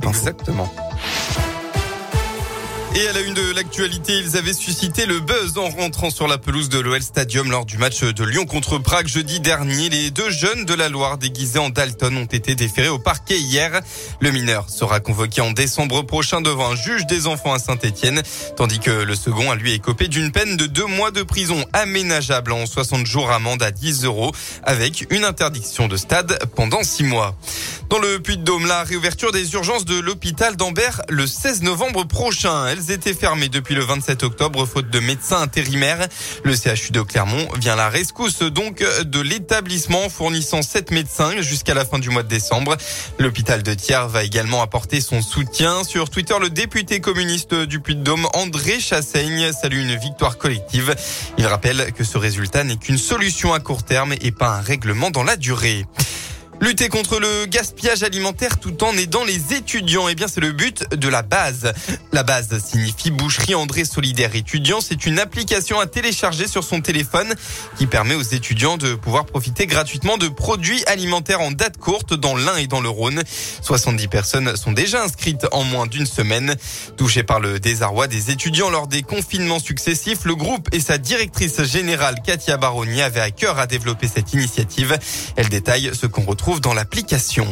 Exactement. Et à la une de l'actualité, ils avaient suscité le buzz en rentrant sur la pelouse de l'OL Stadium lors du match de Lyon contre Prague jeudi dernier. Les deux jeunes de la Loire déguisés en Dalton ont été déférés au parquet hier. Le mineur sera convoqué en décembre prochain devant un juge des enfants à Saint-Etienne, tandis que le second a lui écopé d'une peine de deux mois de prison aménageable en 60 jours amende à 10 euros avec une interdiction de stade pendant six mois. Dans le Puy-de-Dôme, la réouverture des urgences de l'hôpital d'Ambert le 16 novembre prochain. Elles étaient depuis le 27 octobre faute de médecins intérimaires. Le CHU de Clermont vient la rescousse donc de l'établissement fournissant sept médecins jusqu'à la fin du mois de décembre. L'hôpital de Thiers va également apporter son soutien. Sur Twitter, le député communiste du Puy-de-Dôme, André Chassaigne, salue une victoire collective. Il rappelle que ce résultat n'est qu'une solution à court terme et pas un règlement dans la durée. Lutter contre le gaspillage alimentaire tout en aidant les étudiants, eh bien c'est le but de la base. La base signifie Boucherie André Solidaire Étudiant. C'est une application à télécharger sur son téléphone qui permet aux étudiants de pouvoir profiter gratuitement de produits alimentaires en date courte dans l'Ain et dans le Rhône. 70 personnes sont déjà inscrites en moins d'une semaine. Touché par le désarroi des étudiants lors des confinements successifs, le groupe et sa directrice générale Katia Baroni avaient à cœur à développer cette initiative. Elle détaille ce qu'on retrouve dans l'application.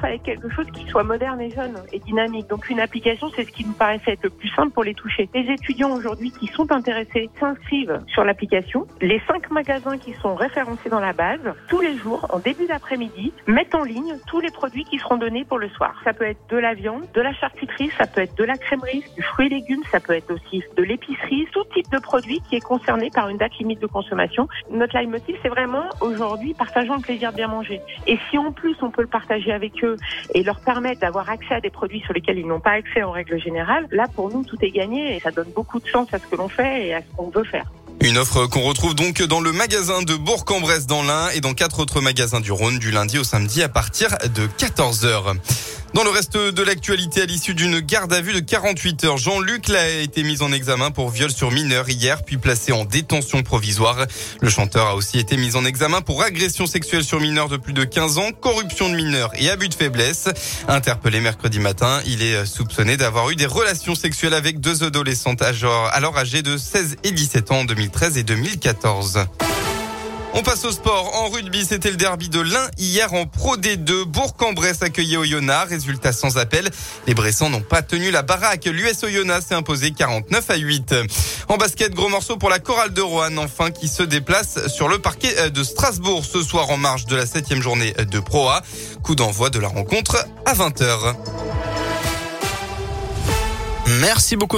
Fallait quelque chose qui soit moderne et jeune et dynamique. Donc une application, c'est ce qui nous paraissait être le plus simple pour les toucher. Les étudiants aujourd'hui qui sont intéressés s'inscrivent sur l'application. Les cinq magasins qui sont référencés dans la base, tous les jours, en début d'après-midi, mettent en ligne tous les produits qui seront donnés pour le soir. Ça peut être de la viande, de la charcuterie, ça peut être de la crèmerie, du fruit et légumes, ça peut être aussi de l'épicerie, tout type de produit qui est concerné par une date limite de consommation. Notre leitmotiv, c'est vraiment aujourd'hui partageons le plaisir de bien manger. Et si en plus on peut le partager avec eux et leur permettre d'avoir accès à des produits sur lesquels ils n'ont pas accès en règle générale, là pour nous tout est gagné et ça donne beaucoup de sens à ce que l'on fait et à ce qu'on veut faire. Une offre qu'on retrouve donc dans le magasin de Bourg-en-Bresse dans l'Ain et dans quatre autres magasins du Rhône du lundi au samedi à partir de 14h. Dans le reste de l'actualité, à l'issue d'une garde à vue de 48 heures, Jean-Luc l'a été mis en examen pour viol sur mineur hier, puis placé en détention provisoire. Le chanteur a aussi été mis en examen pour agression sexuelle sur mineur de plus de 15 ans, corruption de mineurs et abus de faiblesse. Interpellé mercredi matin, il est soupçonné d'avoir eu des relations sexuelles avec deux adolescentes alors âgées de 16 et 17 ans en 2013 et 2014. On passe au sport. En rugby, c'était le derby de l'Ain hier en Pro D2. Bourg-en-Bresse accueillait Oyonnax. Résultat sans appel. Les Bressans n'ont pas tenu la baraque. L'US Oyonnax s'est imposé 49 à 8. En basket, gros morceau pour la chorale de Roanne, enfin, qui se déplace sur le parquet euh, de Strasbourg ce soir en marge de la septième journée de Pro A. Coup d'envoi de la rencontre à 20h. Merci beaucoup.